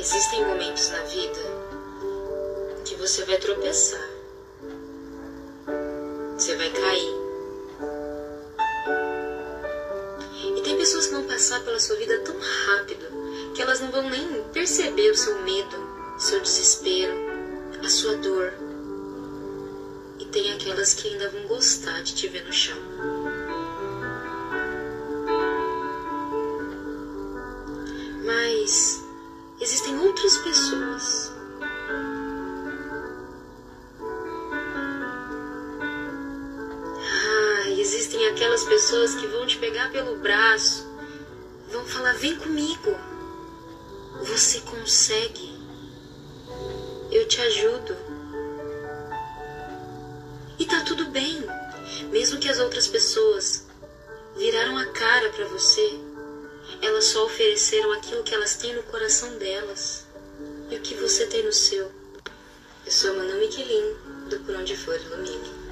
Existem momentos na vida que você vai tropeçar. Você vai cair. E tem pessoas que vão passar pela sua vida tão rápido que elas não vão nem perceber o seu medo, seu desespero, a sua dor. E tem aquelas que ainda vão gostar de te ver no chão. Mas aquelas pessoas que vão te pegar pelo braço, vão falar: vem comigo, você consegue, eu te ajudo. E tá tudo bem, mesmo que as outras pessoas viraram a cara para você elas só ofereceram aquilo que elas têm no coração delas e o que você tem no seu. Eu sou Manu Miquelin, do Por Onde For Ilumine.